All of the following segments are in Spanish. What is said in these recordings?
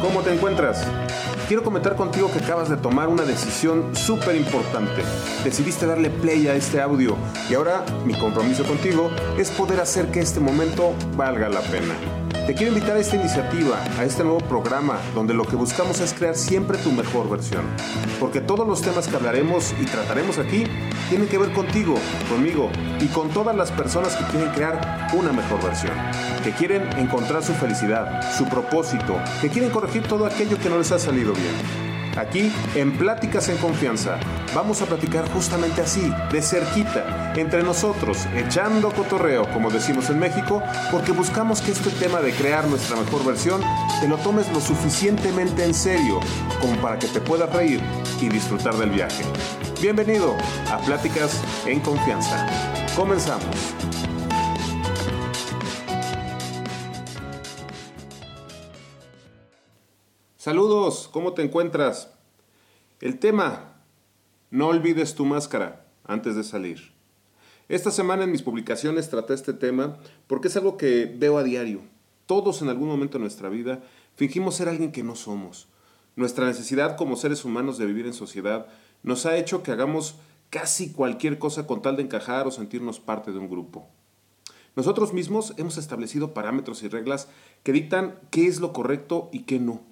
¿Cómo te encuentras? Quiero comentar contigo que acabas de tomar una decisión súper importante. Decidiste darle play a este audio y ahora mi compromiso contigo es poder hacer que este momento valga la pena. Te quiero invitar a esta iniciativa, a este nuevo programa, donde lo que buscamos es crear siempre tu mejor versión. Porque todos los temas que hablaremos y trataremos aquí tienen que ver contigo, conmigo y con todas las personas que quieren crear una mejor versión. Que quieren encontrar su felicidad, su propósito, que quieren corregir todo aquello que no les ha salido bien. Aquí, en Pláticas en Confianza, vamos a platicar justamente así, de cerquita, entre nosotros, echando cotorreo, como decimos en México, porque buscamos que este tema de crear nuestra mejor versión te lo tomes lo suficientemente en serio como para que te puedas reír y disfrutar del viaje. Bienvenido a Pláticas en Confianza. Comenzamos. Saludos, ¿cómo te encuentras? El tema, no olvides tu máscara antes de salir. Esta semana en mis publicaciones traté este tema porque es algo que veo a diario. Todos en algún momento de nuestra vida fingimos ser alguien que no somos. Nuestra necesidad como seres humanos de vivir en sociedad nos ha hecho que hagamos casi cualquier cosa con tal de encajar o sentirnos parte de un grupo. Nosotros mismos hemos establecido parámetros y reglas que dictan qué es lo correcto y qué no.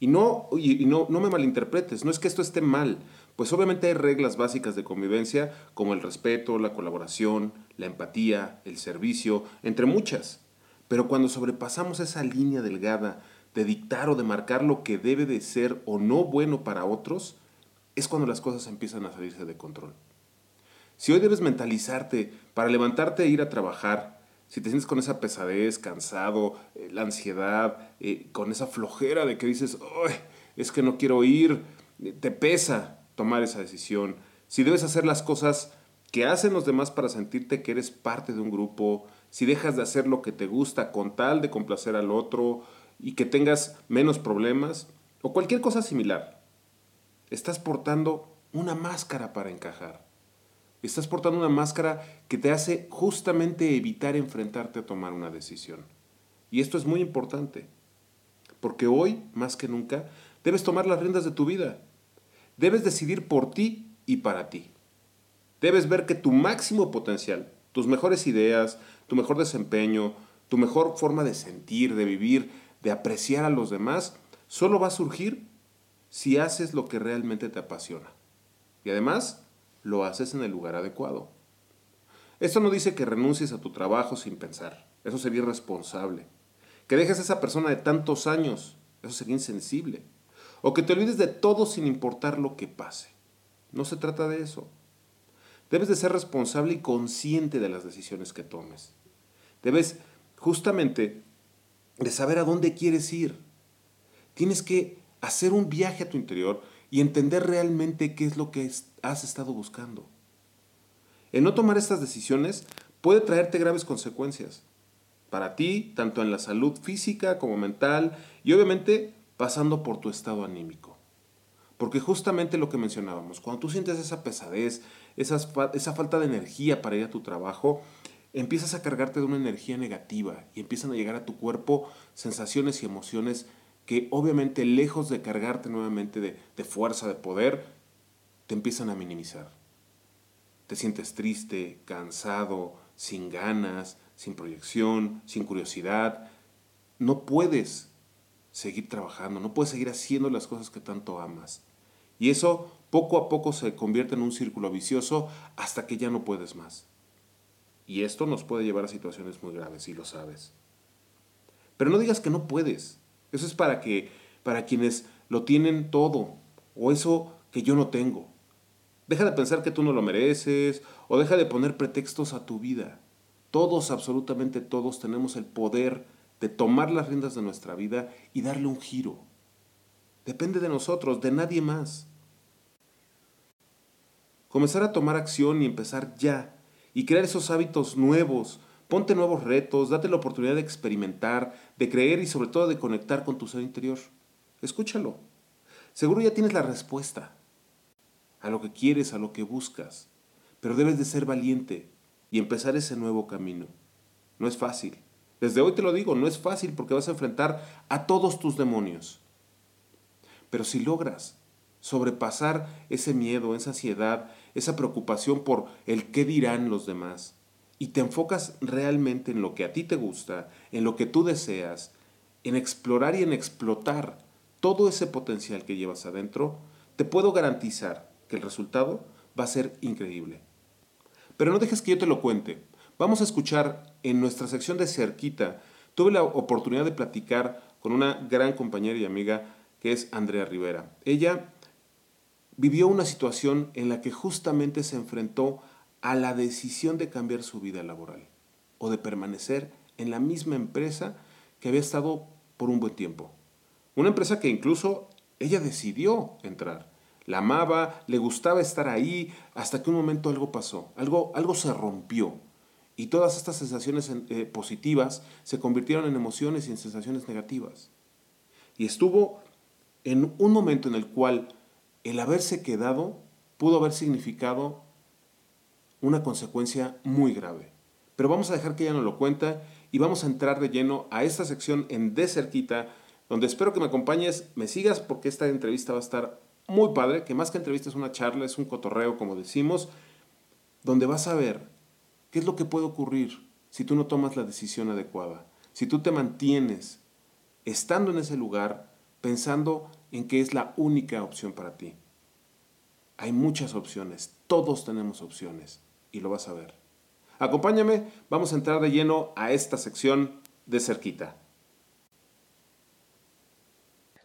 Y no, y no, no me malinterpretes, no es que esto esté mal, pues obviamente hay reglas básicas de convivencia como el respeto, la colaboración, la empatía, el servicio, entre muchas. Pero cuando sobrepasamos esa línea delgada de dictar o de marcar lo que debe de ser o no bueno para otros, es cuando las cosas empiezan a salirse de control. Si hoy debes mentalizarte para levantarte e ir a trabajar, si te sientes con esa pesadez, cansado, eh, la ansiedad, eh, con esa flojera de que dices, es que no quiero ir, eh, te pesa tomar esa decisión. Si debes hacer las cosas que hacen los demás para sentirte que eres parte de un grupo, si dejas de hacer lo que te gusta con tal de complacer al otro y que tengas menos problemas, o cualquier cosa similar, estás portando una máscara para encajar. Estás portando una máscara que te hace justamente evitar enfrentarte a tomar una decisión. Y esto es muy importante, porque hoy, más que nunca, debes tomar las riendas de tu vida. Debes decidir por ti y para ti. Debes ver que tu máximo potencial, tus mejores ideas, tu mejor desempeño, tu mejor forma de sentir, de vivir, de apreciar a los demás, solo va a surgir si haces lo que realmente te apasiona. Y además, lo haces en el lugar adecuado. Esto no dice que renuncies a tu trabajo sin pensar, eso sería irresponsable. Que dejes a esa persona de tantos años, eso sería insensible. O que te olvides de todo sin importar lo que pase. No se trata de eso. Debes de ser responsable y consciente de las decisiones que tomes. Debes justamente de saber a dónde quieres ir. Tienes que hacer un viaje a tu interior y entender realmente qué es lo que has estado buscando. El no tomar estas decisiones puede traerte graves consecuencias para ti, tanto en la salud física como mental y obviamente pasando por tu estado anímico. Porque justamente lo que mencionábamos, cuando tú sientes esa pesadez, esa, esa falta de energía para ir a tu trabajo, empiezas a cargarte de una energía negativa y empiezan a llegar a tu cuerpo sensaciones y emociones que obviamente lejos de cargarte nuevamente de, fuerza, de poder, te empiezan a minimizar. Te sientes triste, cansado, sin ganas, sin proyección, sin curiosidad. No puedes seguir trabajando, no puedes seguir haciendo las cosas que tanto amas. Y eso poco a poco se convierte en un círculo vicioso hasta que ya no puedes más. Y esto nos puede llevar a situaciones muy graves, y lo sabes. Pero no digas que no puedes. Eso es para que para quienes lo tienen todo o eso que yo no tengo. Deja de pensar que tú no lo mereces o deja de poner pretextos a tu vida. Todos, absolutamente todos, tenemos el poder de tomar las riendas de nuestra vida y darle un giro. Depende de nosotros, de nadie más. Comenzar a tomar acción y empezar ya y crear esos hábitos nuevos, Ponte nuevos retos, date la oportunidad de experimentar, de creer y sobre todo de conectar con tu ser interior. Escúchalo. Seguro ya tienes la respuesta a lo que quieres, a lo que buscas, pero debes de ser valiente y empezar ese nuevo camino. No es fácil, Desde hoy te lo digo, no es fácil porque vas a enfrentar a todos tus demonios. Pero si logras sobrepasar ese miedo, esa ansiedad, esa preocupación por el qué dirán los demás, y te enfocas realmente en lo que a ti te gusta, en lo que tú deseas, en explorar y en explotar todo ese potencial que llevas adentro, te puedo garantizar que el resultado va a ser increíble. Pero no dejes que yo te lo cuente. Vamos a escuchar en nuestra sección de cerquita. Tuve la oportunidad de platicar con una gran compañera y amiga que es Andrea Rivera. Ella vivió una situación en la que justamente se enfrentó a la decisión de cambiar su vida laboral o de permanecer en la misma empresa que había estado por un buen tiempo. Una empresa que incluso ella decidió entrar. La amaba, le gustaba estar ahí, hasta que un momento algo pasó, algo, algo se rompió. Y todas estas sensaciones eh, positivas se convirtieron en emociones y en sensaciones negativas. Y estuvo en un momento en el cual el haberse quedado pudo haber significado una consecuencia muy grave. Pero vamos a dejar que ella nos lo cuenta y vamos a entrar de lleno a esta sección en De Cerquita, donde espero que me acompañes, me sigas porque esta entrevista va a estar muy padre, que más que entrevista es una charla, es un cotorreo, como decimos, donde vas a ver qué es lo que puede ocurrir si tú no tomas la decisión adecuada, si tú te mantienes estando en ese lugar pensando en que es la única opción para ti. Hay muchas opciones, todos tenemos opciones y lo vas a ver. Acompáñame, vamos a entrar de lleno a esta sección de cerquita.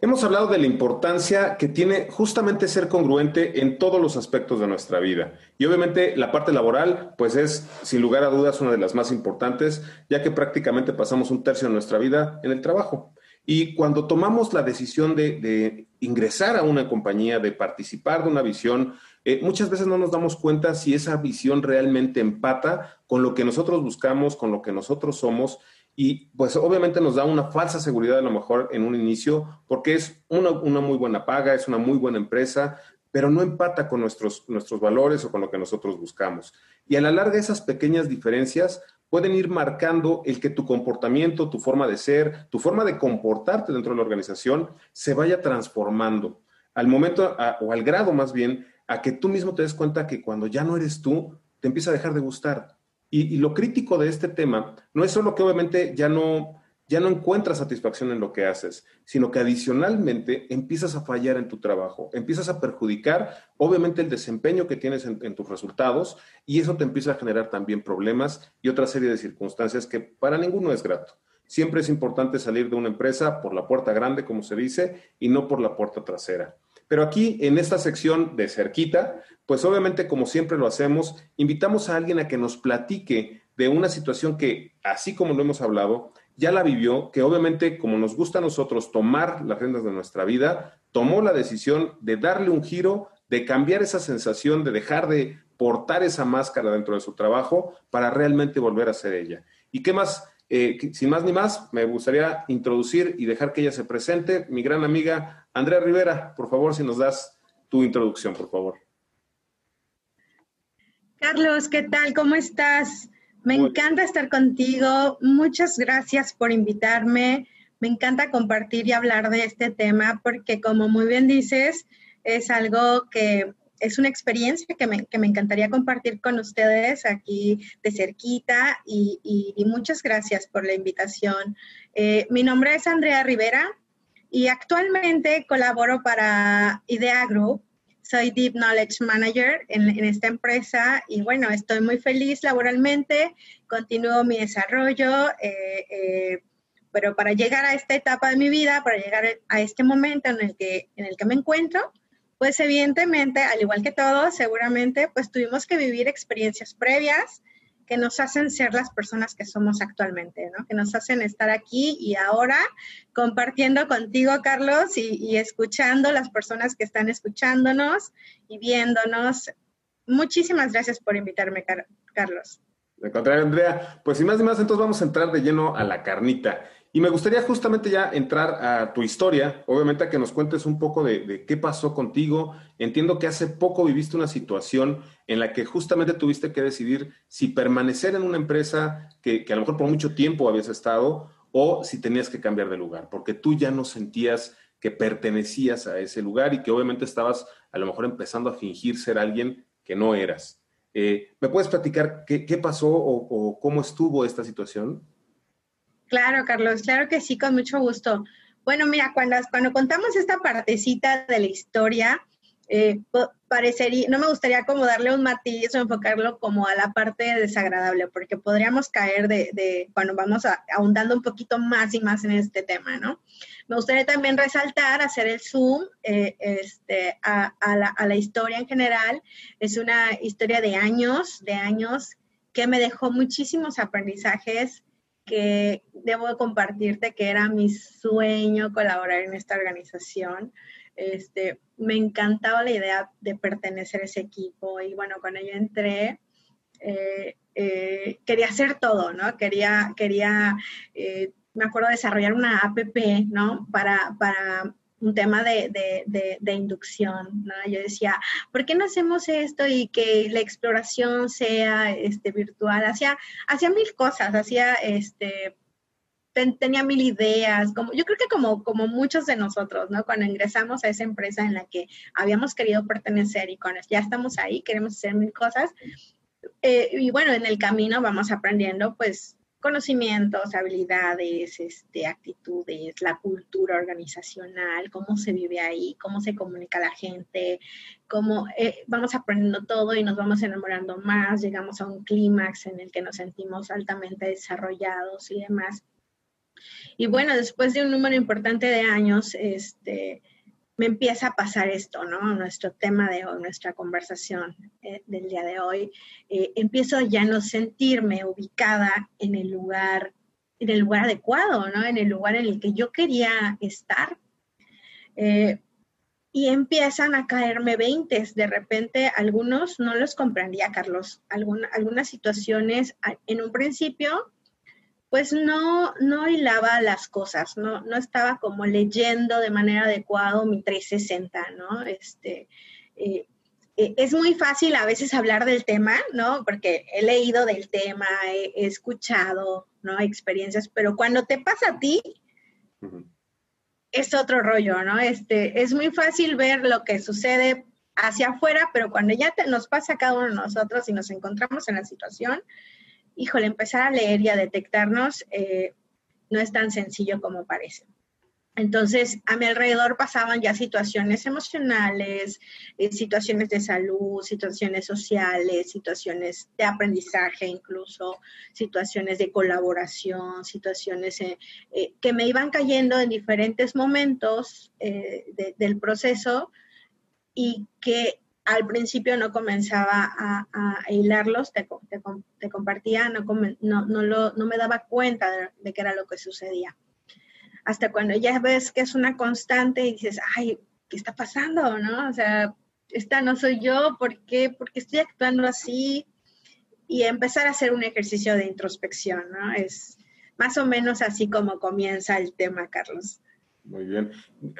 Hemos hablado de la importancia que tiene justamente ser congruente en todos los aspectos de nuestra vida. Y obviamente la parte laboral, pues es sin lugar a dudas una de las más importantes, ya que prácticamente pasamos un tercio de nuestra vida en el trabajo. Y cuando tomamos la decisión de, ingresar a una compañía, de participar de una visión, eh, muchas veces no nos damos cuenta si esa visión realmente empata con lo que nosotros buscamos, con lo que nosotros somos. Y pues obviamente nos da una falsa seguridad a lo mejor en un inicio, porque es una, muy buena paga, es una muy buena empresa, pero no empata con nuestros, nuestros valores o con lo que nosotros buscamos. Y a la larga esas pequeñas diferencias pueden ir marcando el que tu comportamiento, tu forma de ser, tu forma de comportarte dentro de la organización se vaya transformando. Al momento, o al grado más bien, a que tú mismo te des cuenta que cuando ya no eres tú, te empieza a dejar de gustar. Y, lo crítico de este tema no es solo que obviamente ya no, ya no encuentras satisfacción en lo que haces, sino que adicionalmente empiezas a fallar en tu trabajo, empiezas a perjudicar obviamente el desempeño que tienes en, tus resultados y eso te empieza a generar también problemas y otra serie de circunstancias que para ninguno es grato. Siempre es importante salir de una empresa por la puerta grande, como se dice, y no por la puerta trasera. Pero aquí, en esta sección de cerquita, pues obviamente, como siempre lo hacemos, invitamos a alguien a que nos platique de una situación que, así como lo hemos hablado, ya la vivió, que obviamente, como nos gusta a nosotros tomar las riendas de nuestra vida, tomó la decisión de darle un giro, de cambiar esa sensación, de dejar de portar esa máscara dentro de su trabajo para realmente volver a ser ella. ¿Y qué más? Eh, sin más ni más, me gustaría introducir y dejar que ella se presente. Mi gran amiga Andrea Rivera, por favor, si nos das tu introducción, por favor. Carlos, ¿qué tal? ¿Cómo estás? Me encanta estar contigo. Muchas gracias por invitarme. Me encanta compartir y hablar de este tema porque, como muy bien dices, es algo que es una experiencia que me, encantaría compartir con ustedes aquí de cerquita y, muchas gracias por la invitación. Eh, mi nombre es Andrea Rivera y actualmente colaboro para Idea Group. Soy Deep Knowledge Manager en, esta empresa y bueno, estoy muy feliz laboralmente, continúo mi desarrollo. Eh, eh, pero para llegar a esta etapa de mi vida, para llegar a este momento en el que, en el que me encuentro, pues evidentemente, al igual que todos, seguramente, pues tuvimos que vivir experiencias previas que nos hacen ser las personas que somos actualmente, ¿no? Que nos hacen estar aquí y ahora compartiendo contigo, Carlos, y, escuchando las personas que están escuchándonos y viéndonos. Muchísimas gracias por invitarme, Carlos. De contrario, Andrea. Pues sin más ni más, entonces vamos a entrar de lleno a la carnita. Y me gustaría justamente ya entrar a tu historia, obviamente a que nos cuentes un poco de, qué pasó contigo. Entiendo que hace poco viviste una situación en la que justamente tuviste que decidir si permanecer en una empresa que, a lo mejor por mucho tiempo habías estado o si tenías que cambiar de lugar, porque tú ya no sentías que pertenecías a ese lugar y que obviamente estabas a lo mejor empezando a fingir ser alguien que no eras. Eh, ¿Me puedes platicar qué, pasó o, cómo estuvo esta situación? Claro, Carlos, claro que sí, con mucho gusto. Bueno, mira, cuando, cuando contamos esta partecita de la historia, eh, parecería, no me gustaría como darle un matiz o enfocarlo como a la parte desagradable, porque podríamos caer de, cuando vamos ahondando un poquito más y más en este tema, ¿no? Me gustaría también resaltar, hacer el zoom eh, este, a, a la historia en general. Es una historia de años, de años que me dejó muchísimos aprendizajes que debo compartirte que era mi sueño colaborar en esta organización. Este, me encantaba la idea de pertenecer a ese equipo y bueno, cuando yo entré, eh, eh, quería hacer todo, ¿no? Quería, quería eh, me acuerdo desarrollar una app, ¿no? Para, para un tema de, de, inducción, ¿no? Yo decía, ¿por qué no hacemos esto y que la exploración sea este, virtual? Hacía, hacía mil cosas, hacía este, tenía mil ideas, como, yo creo que como, como muchos de nosotros, ¿no? Cuando ingresamos a esa empresa en la que habíamos querido pertenecer y cuando ya estamos ahí, queremos hacer mil cosas. Eh, y bueno, en el camino vamos aprendiendo, pues, conocimientos, habilidades, este, actitudes, la cultura organizacional, cómo se vive ahí, cómo se comunica la gente, cómo eh, vamos aprendiendo todo y nos vamos enamorando más, llegamos a un clímax en el que nos sentimos altamente desarrollados y demás. Y bueno, después de un número importante de años, este, me empieza a pasar esto, ¿no? Nuestro tema de hoy, nuestra conversación eh, del día de hoy. Eh, empiezo ya no sentirme ubicada en el lugar, en el lugar adecuado, ¿no? En el lugar en el que yo quería estar. Eh, y empiezan a caerme veintes. De repente, algunos no los comprendía, Carlos. algunas situaciones en un principio pues no, no hilaba las cosas, no, no estaba como leyendo de manera adecuada mi 360, ¿no? Este, eh, eh, es muy fácil a veces hablar del tema, ¿no? Porque he leído del tema, he, escuchado, ¿no? Experiencias, pero cuando te pasa a ti, es otro rollo, ¿no? Este, es muy fácil ver lo que sucede hacia afuera, pero cuando ya te, nos pasa a cada uno de nosotros y nos encontramos en la situación, híjole, empezar a leer y a detectarnos eh, no es tan sencillo como parece. Entonces, a mi alrededor pasaban ya situaciones emocionales, eh, situaciones de salud, situaciones sociales, situaciones de aprendizaje incluso, situaciones de colaboración, situaciones eh, que me iban cayendo en diferentes momentos del proceso y que al principio no comenzaba a, hilarlos, te, compartía, no, me daba cuenta de, de, qué era lo que sucedía. Hasta cuando ya ves que es una constante y dices, ay, ¿qué está pasando? ¿No? O sea, esta no soy yo, ¿por qué? Porque estoy actuando así? Y empezar a hacer un ejercicio de introspección, ¿no? Es más o menos así como comienza el tema, Carlos. Muy bien.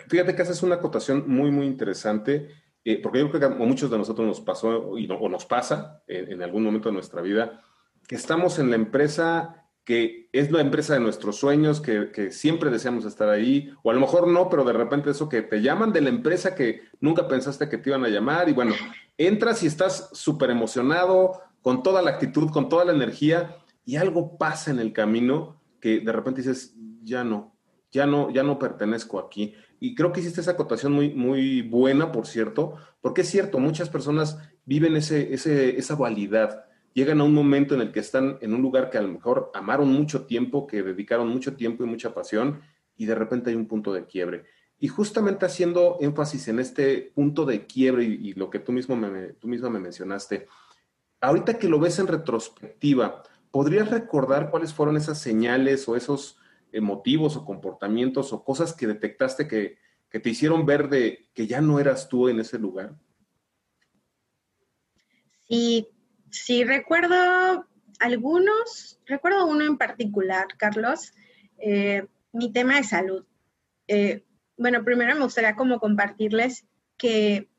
Fíjate que haces una acotación muy, muy interesante eh, porque yo creo que a muchos de nosotros nos pasó y o nos pasa en, algún momento de nuestra vida, que estamos en la empresa que es la empresa de nuestros sueños, que, que, siempre deseamos estar ahí, o a lo mejor no, pero de repente eso que te llaman de la empresa que nunca pensaste que te iban a llamar, y bueno, entras y estás súper emocionado, con toda la actitud, con toda la energía, y algo pasa en el camino que de repente dices, ya no, ya no, ya no pertenezco aquí y creo que hiciste esa acotación muy, muy buena, por cierto, porque es cierto, muchas personas viven ese, ese, esa dualidad. Llegan a un momento en el que están en un lugar que a lo mejor amaron mucho tiempo, que dedicaron mucho tiempo y mucha pasión, y de repente hay un punto de quiebre. Y justamente haciendo énfasis en este punto de quiebre y, lo que tú mismo me, tú misma me mencionaste, ahorita que lo ves en retrospectiva, ¿podrías recordar cuáles fueron esas señales o esos motivos o comportamientos o cosas que detectaste que, te hicieron ver de que ya no eras tú en ese lugar? Sí, sí, recuerdo algunos, recuerdo uno en particular, Carlos. Eh, mi tema de salud. Eh, bueno, primero me gustaría como compartirles que,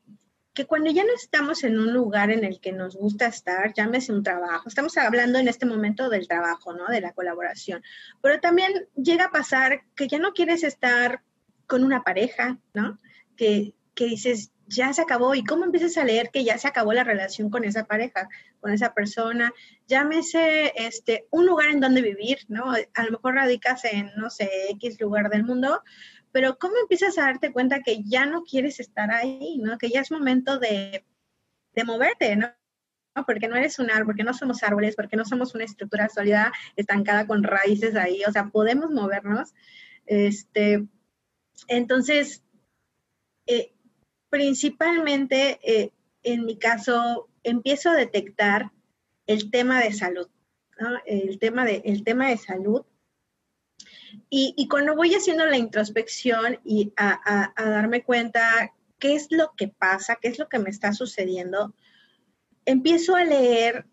que cuando ya no estamos en un lugar en el que nos gusta estar, llámese un trabajo, estamos hablando en este momento del trabajo, ¿no? De la colaboración, pero también llega a pasar que ya no quieres estar con una pareja, ¿no? Que, que dices, ya se acabó. ¿Y cómo empiezas a leer que ya se acabó la relación con esa pareja, con esa persona? Llámese este, un lugar en donde vivir, ¿no? A lo mejor radicas en, no sé, X lugar del mundo, pero ¿cómo empiezas a darte cuenta que ya no quieres estar ahí, ¿no? Que ya es momento de, de moverte, ¿no? porque no eres un árbol, porque no somos árboles, porque no somos una estructura sólida estancada con raíces ahí, o sea, podemos movernos. Este, entonces, eh, principalmente eh, en mi caso empiezo a detectar el tema de salud, el, tema de, el tema de salud. Y, cuando voy haciendo la introspección y a, darme cuenta qué es lo que pasa, qué es lo que me está sucediendo, empiezo a leer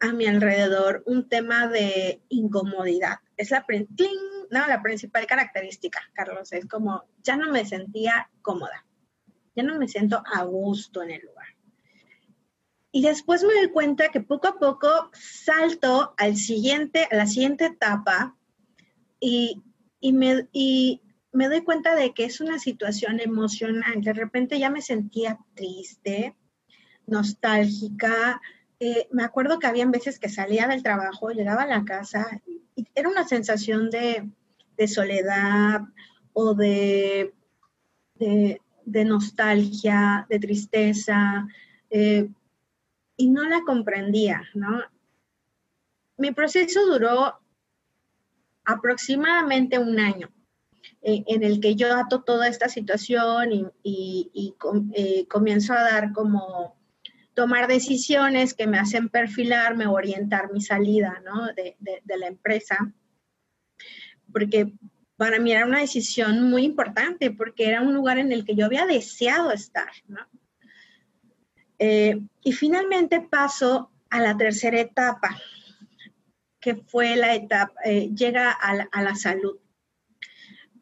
a mi alrededor un tema de incomodidad. Es la, la principal característica, Carlos, es como ya no me sentía cómoda ya no me siento a gusto en el lugar. Y después me doy cuenta que poco a poco salto al siguiente, a la siguiente etapa y, me, me doy cuenta de que es una situación emocional. De repente ya me sentía triste, nostálgica. Eh, me acuerdo que había veces que salía del trabajo, llegaba a la casa y era una sensación de, soledad o de, de nostalgia, de tristeza, eh, y no la comprendía, ¿no? Mi proceso duró aproximadamente un año, eh, en el que yo ato toda esta situación y, eh, comienzo a dar como tomar decisiones que me hacen perfilarme, orientar mi salida ¿no? de, la empresa, porque para mí era una decisión muy importante porque era un lugar en el que yo había deseado estar. Eh, y finalmente paso a la tercera etapa, fue la etapa, eh, llega a la, salud,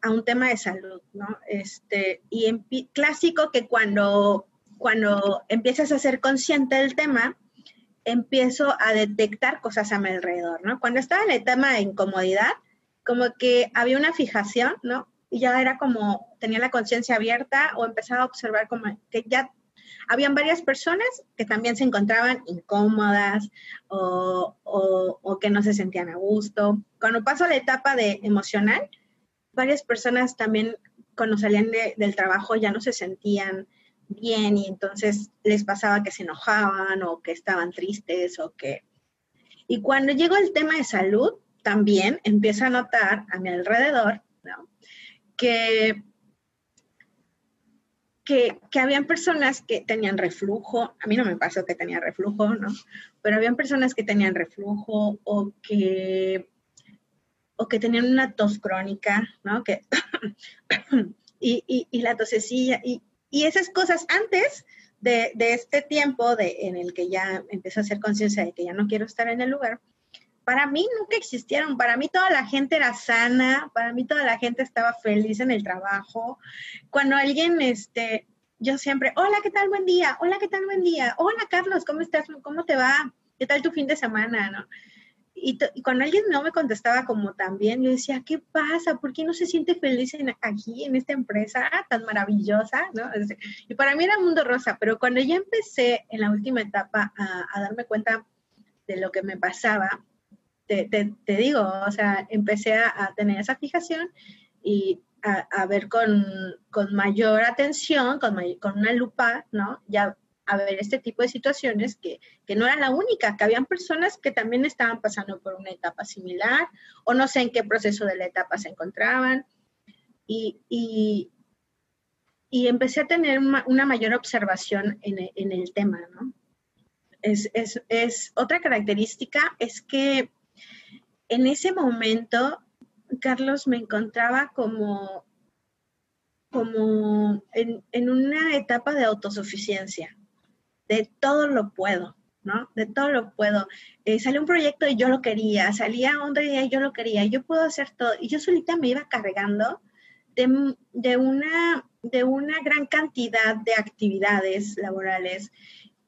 a un tema de salud, ¿no? Este, y en, clásico que cuando, cuando empiezas a ser consciente del tema, empiezo a detectar cosas a mi alrededor, ¿no? Cuando estaba en el tema de incomodidad, como que había una fijación, ¿no? Y ya era como, tenía la conciencia abierta o empezaba a observar como que ya habían varias personas que también se encontraban incómodas o, o, que no se sentían a gusto. Cuando paso a la etapa de emocional, varias personas también cuando salían del trabajo ya no se sentían bien y entonces les pasaba que se enojaban o que estaban tristes o que... Y cuando llegó el tema de salud, también empiezo a notar a mi alrededor que, que, habían personas que tenían reflujo, a mí no me pasó que tenía reflujo, ¿no? Pero habían personas que tenían reflujo o que, o que tenían una tos crónica, ¿no? Que, y, la tosecilla, y, y esas cosas antes de, de, este tiempo de, en el que ya empecé a hacer conciencia de que ya no quiero estar en el lugar, para mí nunca existieron, para mí toda la gente era sana, para mí toda la gente estaba feliz en el trabajo. Cuando alguien, este, yo siempre, hola, ¿qué tal? Buen día, hola, ¿qué tal? Buen día, hola, Carlos, ¿cómo estás? ¿Cómo te va? ¿Qué tal tu fin de semana? ¿no? Y, cuando alguien no me contestaba como también, yo decía, ¿qué pasa? ¿Por qué no se siente feliz aquí, en esta empresa tan maravillosa? ¿no? Y para mí era mundo rosa, pero cuando ya empecé en la última etapa a darme cuenta de lo que me pasaba, te, digo, o sea, empecé a, tener esa fijación y a, ver con, mayor atención, con, con, una lupa, ¿no? Ya a ver este tipo de situaciones que, no era la única, que habían personas que también estaban pasando por una etapa similar o no sé en qué proceso de la etapa se encontraban. Y, y, empecé a tener una, mayor observación en, en, el tema, ¿no? Es, es, es, otra característica es que en ese momento, Carlos, me encontraba como, como en, una etapa de autosuficiencia, de todo lo puedo, ¿no? De todo lo puedo. Eh, salió un proyecto y yo lo quería, salía un día y yo lo quería, yo puedo hacer todo. Y yo solita me iba cargando de, de, una, de una gran cantidad de actividades laborales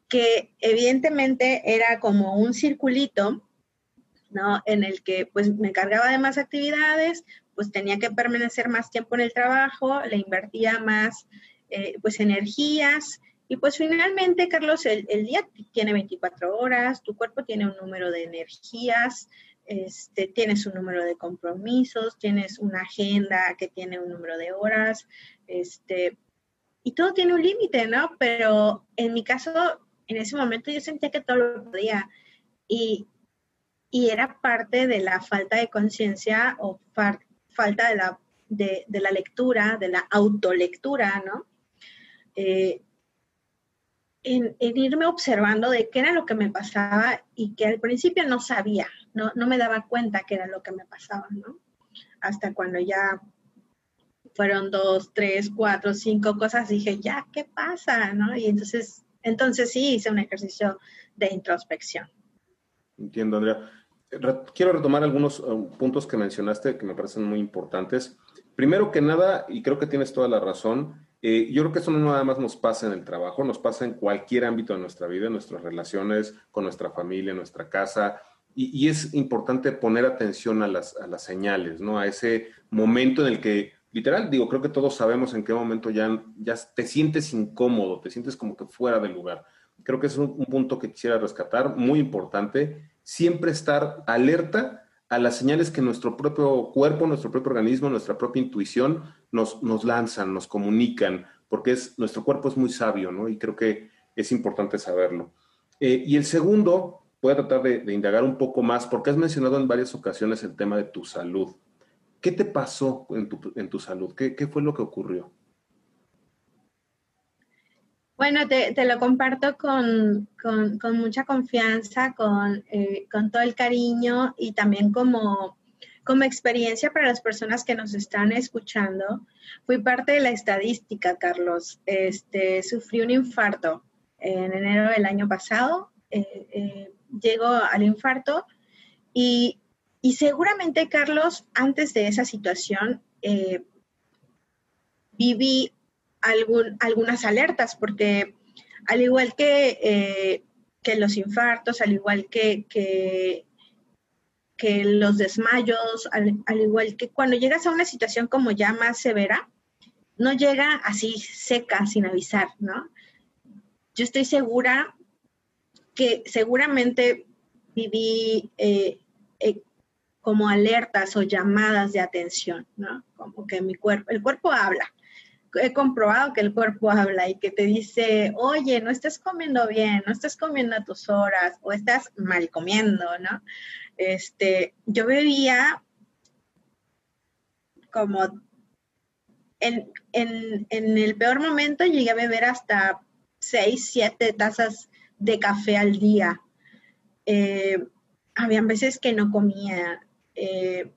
que evidentemente era como un circulito, ¿no? En el que pues me cargaba de más actividades, pues tenía que permanecer más tiempo en el trabajo, le invertía más eh, pues energías y pues finalmente, Carlos, el, día tiene 24 horas, tu cuerpo tiene un número de energías, este, tienes un número de compromisos, tienes una agenda que tiene un número de horas, este, y todo tiene un límite, ¿no? Pero en mi caso, en ese momento yo sentía que todo lo podía y, y era parte de la falta de conciencia o falta de la, de, la lectura, de la autolectura, ¿no? Eh, en, irme observando de qué era lo que me pasaba y que al principio no sabía, no, no me daba cuenta qué era lo que me pasaba, ¿no? Hasta cuando ya fueron dos, tres, cuatro, cinco cosas, dije, ya, ¿qué pasa? ¿no? Y entonces, entonces sí hice un ejercicio de introspección. Entiendo, Andrea. Quiero retomar algunos uh, puntos que mencionaste que me parecen muy importantes. Primero que nada, y creo que tienes toda la razón, eh, yo creo que eso no nada más nos pasa en el trabajo, nos pasa en cualquier ámbito de nuestra vida, en nuestras relaciones con nuestra familia, en nuestra casa. Y, es importante poner atención a las, a las, señales, ¿no? A ese momento en el que, literal, digo, creo que todos sabemos en qué momento ya, ya te sientes incómodo, te sientes como que fuera del lugar. Creo que es un, un punto que quisiera rescatar, muy importante. Siempre estar alerta a las señales que nuestro propio cuerpo, nuestro propio organismo, nuestra propia intuición nos, nos lanzan, nos comunican, porque es, nuestro cuerpo es muy sabio, ¿no? Y creo que es importante saberlo. Eh, y el segundo, voy a tratar de, indagar un poco más, porque has mencionado en varias ocasiones el tema de tu salud. ¿Qué te pasó en tu, en tu salud? ¿Qué, ¿Qué fue lo que ocurrió? Bueno, te, lo comparto con, mucha confianza, eh, con, todo el cariño y también como, como experiencia para las personas que nos están escuchando. Fui parte de la estadística, Carlos. Este, sufrí un infarto en enero del año pasado. Eh, eh, llegó al infarto y, seguramente, Carlos, antes de esa situación, viví algún, algunas alertas, porque al igual que, eh, que los infartos, al igual que, que, los desmayos, al, igual que cuando llegas a una situación como ya más severa, no llega así seca, sin avisar, ¿no? Yo estoy segura que seguramente viví eh, eh, como alertas o llamadas de atención, ¿no? Como que mi cuerpo, el cuerpo habla, he comprobado que el cuerpo habla y que te dice, oye, no estás comiendo bien, no estás comiendo a tus horas o estás mal comiendo, ¿no? Este, yo bebía como en, el peor momento llegué a beber hasta seis, siete tazas de café al día. Eh, habían veces que no comía. Eh,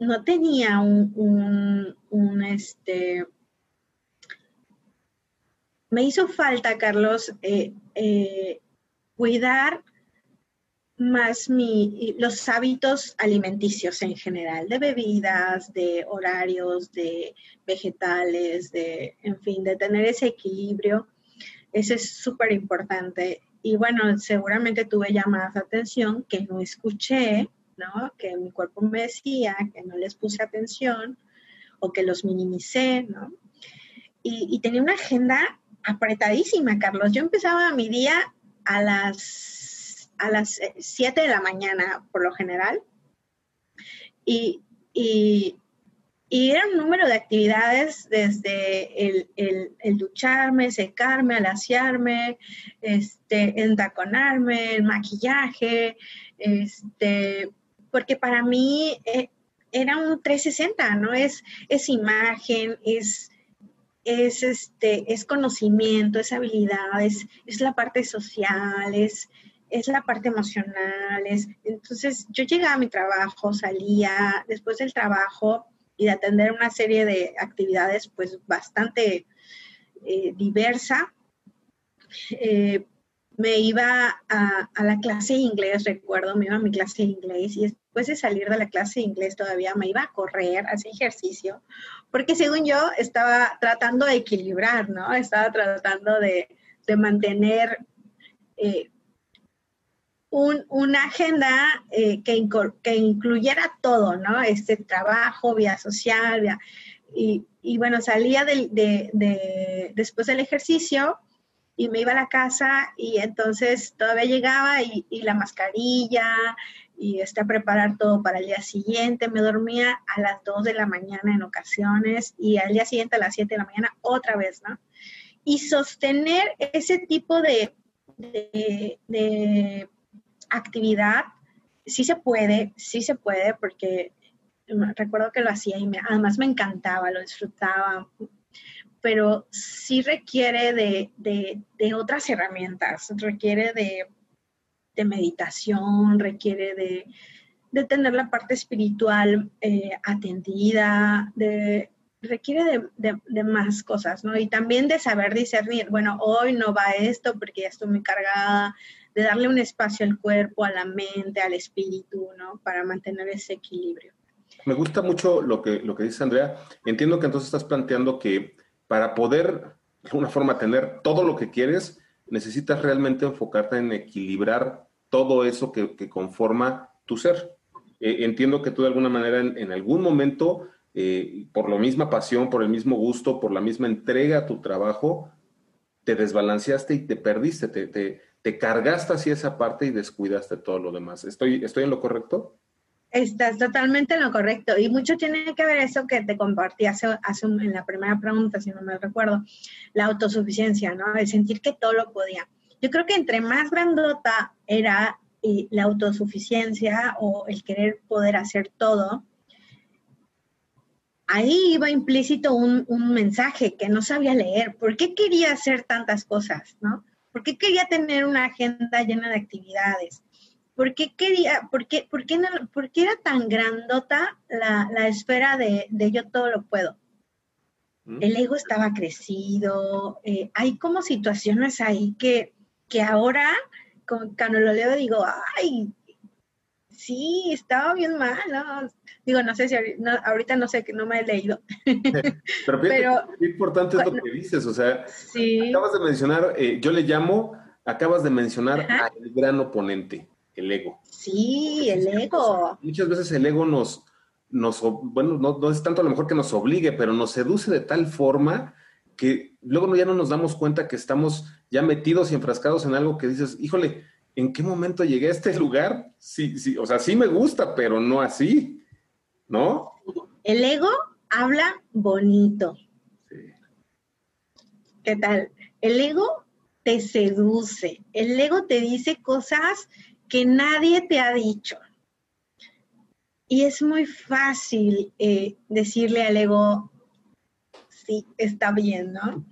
no tenía un, un, este, me hizo falta, Carlos, eh, eh, cuidar más los hábitos alimenticios en general, de bebidas, de horarios, de vegetales, de, en fin, de tener ese equilibrio. Eso es súper importante. Y bueno, seguramente tuve ya más atención que no escuché, ¿no? Que mi cuerpo me decía que no les puse atención o que los minimicé, ¿no? Y tenía una agenda apretadísima, Carlos. Yo empezaba mi día a las, a las 7 de la mañana, por lo general, y, era un número de actividades desde el, ducharme, secarme, alaciarme, este, entaconarme, el maquillaje, este, porque para mí eh, era un 360, ¿no? Es, es imagen, es es, este, es conocimiento, es habilidad, es, la parte social, es, la parte emocional. entonces, yo llegaba a mi trabajo, salía después del trabajo y de atender una serie de actividades, pues bastante eh, diversa. Eh, me iba a, la clase de inglés, recuerdo, me iba a mi clase de inglés y después de salir de la clase de inglés todavía me iba a correr, a hacer ejercicio, porque según yo estaba tratando de equilibrar, ¿no? Estaba tratando de, mantener eh, una agenda eh, que, que, incluyera todo, ¿no? Este trabajo, vida social, y, bueno, salía de, después del ejercicio y me iba a la casa y entonces todavía llegaba y, la mascarilla y este, preparar todo para el día siguiente. Me dormía a las 2 de la mañana en ocasiones y al día siguiente a las 7 de la mañana otra vez, ¿no? Y sostener ese tipo de, de actividad sí se puede, sí se puede porque recuerdo que lo hacía y además me encantaba, lo disfrutaba, pero sí requiere de, otras herramientas, requiere de, meditación, requiere de, tener la parte espiritual eh, atendida, de, requiere de, más cosas, ¿no? Y también de saber discernir, bueno, hoy no va esto porque ya estoy muy cargada, de darle un espacio al cuerpo, a la mente, al espíritu, ¿no? Para mantener ese equilibrio. Me gusta mucho lo que, lo que dice Andrea. Entiendo que entonces estás planteando que para poder, de alguna forma, tener todo lo que quieres, necesitas realmente enfocarte en equilibrar todo eso que, conforma tu ser. Eh, entiendo que tú de alguna manera en, algún momento, eh, por la misma pasión, por el mismo gusto, por la misma entrega a tu trabajo, te desbalanceaste y te perdiste, te, te, te cargaste hacia esa parte y descuidaste todo lo demás. ¿Estoy, estoy en lo correcto? Estás totalmente en lo correcto. Y mucho tiene que ver eso que te compartí hace, hace en la primera pregunta, si no me recuerdo, la autosuficiencia, ¿no? El sentir que todo lo podía. Yo creo que entre más grandota era la autosuficiencia o el querer poder hacer todo, ahí iba implícito un, un, mensaje que no sabía leer. ¿Por qué quería hacer tantas cosas, no? ¿Por qué quería tener una agenda llena de actividades? ¿Por qué quería, por qué, por qué, no, por qué era tan grandota la, la esfera de, de, yo todo lo puedo? Mm. El ego estaba crecido, eh, hay como situaciones ahí que, que ahora, cuando lo leo, digo, ay, sí, estaba bien mal, ¿no? Digo, no sé si ahorita no sé, que no me he leído. Pero, Pero importante es lo que dices, o sea, acabas de mencionar, eh, yo le llamo, acabas de mencionar al gran oponente el ego. Sí, el ego. Muchas veces el ego nos, nos bueno, no, es tanto a lo mejor que nos obligue, pero nos seduce de tal forma que luego ya no nos damos cuenta que estamos ya metidos y enfrascados en algo que dices, híjole, ¿en qué momento llegué a este lugar? Sí, sí, o sea, sí me gusta, pero no así, ¿no? El ego habla bonito. Sí. ¿Qué tal? El ego te seduce, el ego te dice cosas que nadie te ha dicho. Y es muy fácil eh, decirle al ego, sí, está bien, ¿no?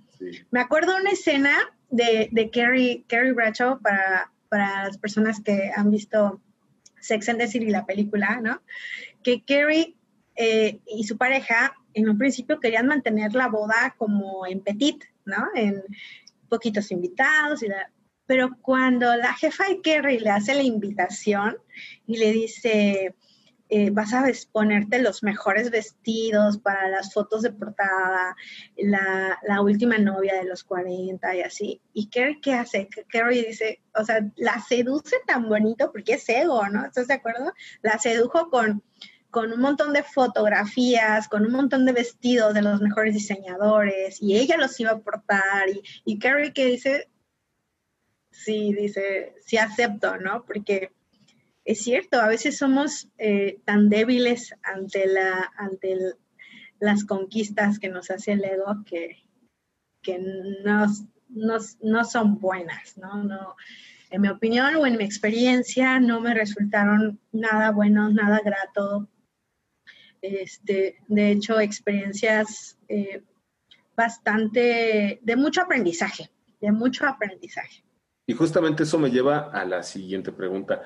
Me acuerdo una escena de, de Carrie, Bradshaw para, para las personas que han visto Sex and the City, la película, ¿no? Que Carrie eh, y su pareja en un principio querían mantener la boda como en petit, ¿no? En poquitos invitados pero cuando la jefa de Kerry le hace la invitación y le dice, eh, vas a ponerte los mejores vestidos para las fotos de portada, la, la, última novia de los 40 y así. ¿Y Kerry qué hace? Kerry dice, o sea, la seduce tan bonito porque es ego, ¿no? ¿Estás de acuerdo? La sedujo con, con un montón de fotografías, con un montón de vestidos de los mejores diseñadores y ella los iba a portar. Y, y Kerry que dice, sí dice, sí acepto, ¿no? Porque es cierto, a veces somos eh, tan débiles ante, la, ante las conquistas que nos hace el ego que, no son buenas. En mi opinión o en mi experiencia no me resultaron nada buenos, nada grato. Este, de hecho, experiencias eh, bastante de mucho aprendizaje, de mucho aprendizaje. Y justamente eso me lleva a la siguiente pregunta.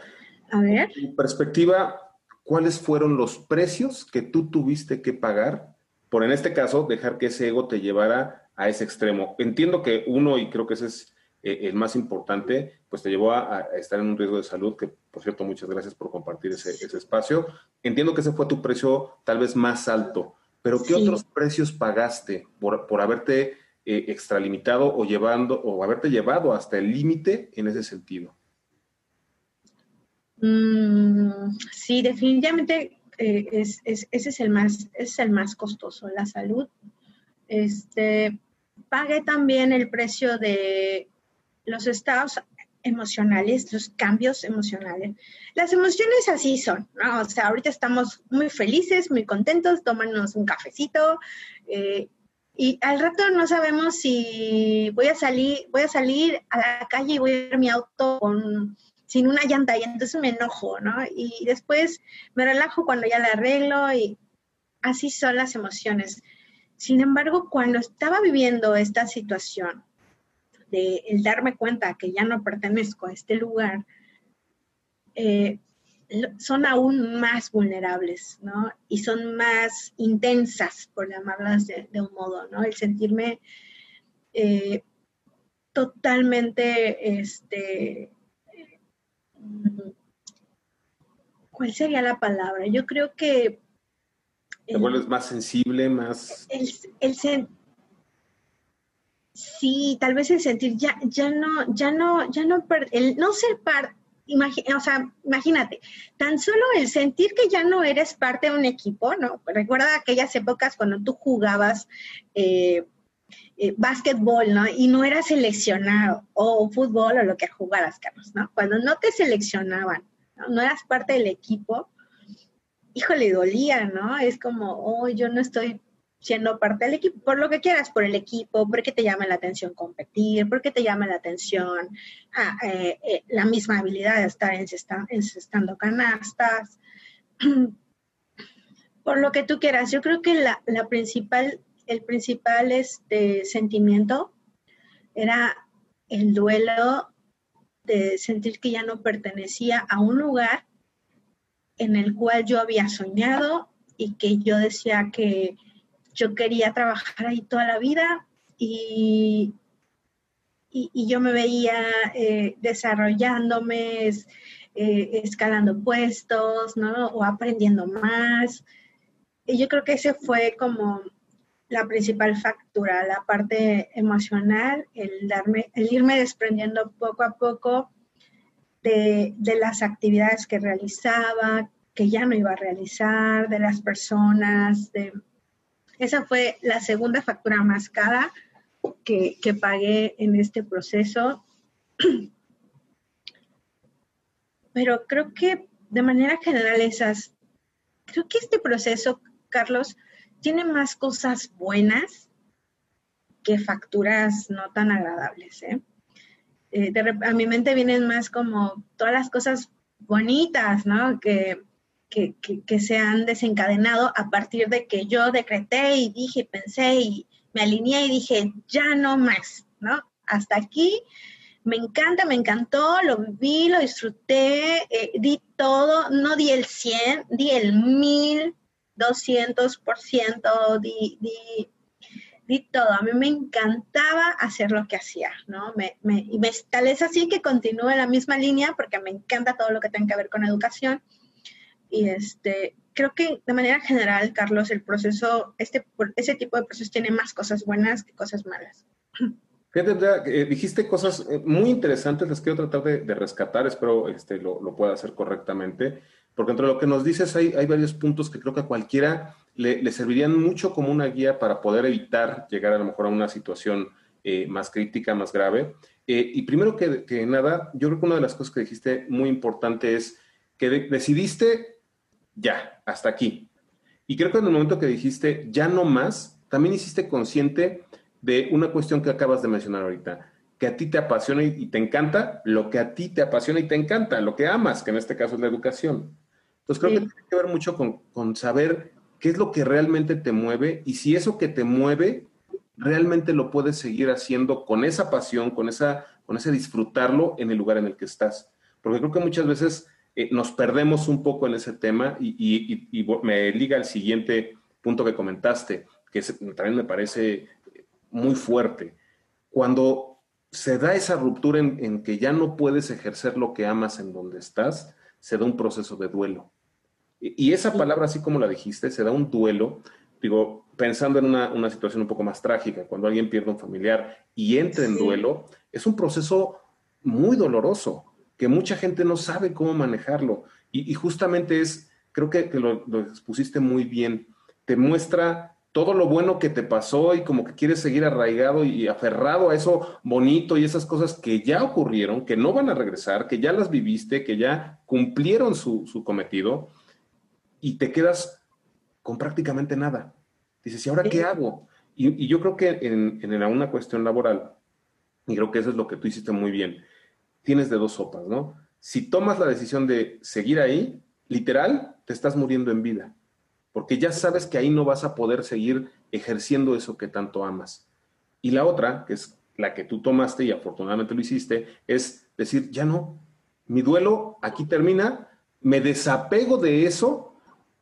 A ver. En perspectiva, ¿cuáles fueron los precios que tú tuviste que pagar por, en este caso, dejar que ese ego te llevara a ese extremo? Entiendo que uno, y creo que ese es eh, el más importante, pues te llevó a, estar en un riesgo de salud, que por cierto, muchas gracias por compartir ese, espacio. Entiendo que ese fue tu precio tal vez más alto, pero ¿qué otros precios pagaste por, por haberte eh, extralimitado o llevando o haberte llevado hasta el límite en ese sentido? Mm, sí, definitivamente eh, es, ese es el más, es el más costoso, la salud. Este, pagué también el precio de los estados emocionales, los cambios emocionales. Las emociones así son, ¿no? O sea, ahorita estamos muy felices, muy contentos, tómanos un cafecito eh, y al rato no sabemos si voy a salir, voy a salir a la calle y voy a ir mi auto con sin una llanta y entonces me enojo, ¿no? Y después me relajo cuando ya la arreglo y así son las emociones. Sin embargo, cuando estaba viviendo esta situación de el darme cuenta que ya no pertenezco a este lugar, eh, son aún más vulnerables, ¿no? Y son más intensas, por llamarlas de, un modo, ¿no? El sentirme eh, totalmente, este, ¿Cuál sería la palabra? Yo creo que... ¿Te vuelves más sensible, más... El, sí, tal vez el sentir, ya, ya no, ya no, ya no, el no ser parte, o sea, imagínate, tan solo el sentir que ya no eres parte de un equipo, ¿no? Recuerda aquellas épocas cuando tú jugabas eh, eh, básquetbol, ¿no? Y no eras seleccionado, o fútbol o lo que jugaras, Carlos, ¿no? Cuando no te seleccionaban, ¿no? eras parte del equipo, híjole, dolía, ¿no? Es como, oh, yo no estoy siendo parte del equipo, por lo que quieras, por el equipo, porque te llama la atención competir, porque te llama la atención ah, eh, eh, la misma habilidad de estar encestando canastas, por lo que tú quieras. Yo creo que la, la principal el principal este, sentimiento era el duelo de sentir que ya no pertenecía a un lugar en el cual yo había soñado y que yo decía que yo quería trabajar ahí toda la vida y, yo me veía eh, desarrollándome, eh, escalando puestos, ¿no? O aprendiendo más. Y yo creo que ese fue como la principal factura, la parte emocional, el, darme, el irme desprendiendo poco a poco de, las actividades que realizaba, que ya no iba a realizar, de las personas. De... Esa fue la segunda factura más cara que, que pagué en este proceso. Pero creo que de manera general esas, creo que este proceso, Carlos, tiene más cosas buenas que facturas no tan agradables. ¿eh? Eh, a mi mente vienen más como todas las cosas bonitas, ¿no? Que, que, se han desencadenado a partir de que yo decreté y dije, pensé y me alineé y dije, ya no más, ¿no? Hasta aquí me encanta, me encantó, lo viví, lo disfruté, eh, di todo, no di el 100, di el 1000, 200%, di, di, di todo. A mí me encantaba hacer lo que hacía, ¿no? Me, me, y me, tal es así que continúe en la misma línea porque me encanta todo lo que tenga que ver con educación. Y este, creo que de manera general, Carlos, el proceso, este, ese tipo de procesos tiene más cosas buenas que cosas malas. Fíjate, eh, dijiste cosas eh, muy interesantes, las quiero tratar de, rescatar, espero este, lo, lo, pueda hacer correctamente porque entre lo que nos dices hay, varios puntos que creo que a cualquiera le, servirían mucho como una guía para poder evitar llegar a lo mejor a una situación eh, más crítica, más grave. Eh, y primero que, que, nada, yo creo que una de las cosas que dijiste muy importante es que decidiste ya, hasta aquí. Y creo que en el momento que dijiste ya no más, también hiciste consciente de una cuestión que acabas de mencionar ahorita, que a ti te apasiona y te encanta, lo que a ti te apasiona y te encanta, lo que amas, que en este caso es la educación. Entonces creo que tiene que ver mucho con, saber qué es lo que realmente te mueve y si eso que te mueve realmente lo puedes seguir haciendo con esa pasión, con, esa, con ese disfrutarlo en el lugar en el que estás. Porque creo que muchas veces eh, nos perdemos un poco en ese tema y, me liga al siguiente punto que comentaste, que también me parece muy fuerte. Cuando se da esa ruptura en, que ya no puedes ejercer lo que amas en donde estás, se da un proceso de duelo. Y, esa palabra, así como la dijiste, se da un duelo, digo, pensando en una, situación un poco más trágica, cuando alguien pierde un familiar y entra en duelo, es un proceso muy doloroso, que mucha gente no sabe cómo manejarlo. Y, justamente es, creo que, lo, lo expusiste muy bien, te muestra todo lo bueno que te pasó y como que quieres seguir arraigado y aferrado a eso bonito y esas cosas que ya ocurrieron, que no van a regresar, que ya las viviste, que ya cumplieron su, cometido y te quedas con prácticamente nada. Dices, ¿y ahora qué hago? Y, yo creo que en, en, una cuestión laboral, y creo que eso es lo que tú hiciste muy bien, tienes de dos sopas, ¿no? Si tomas la decisión de seguir ahí, literal, te estás muriendo en vida porque ya sabes que ahí no vas a poder seguir ejerciendo eso que tanto amas. Y la otra, que es la que tú tomaste y afortunadamente lo hiciste, es decir, ya no, mi duelo aquí termina, me desapego de eso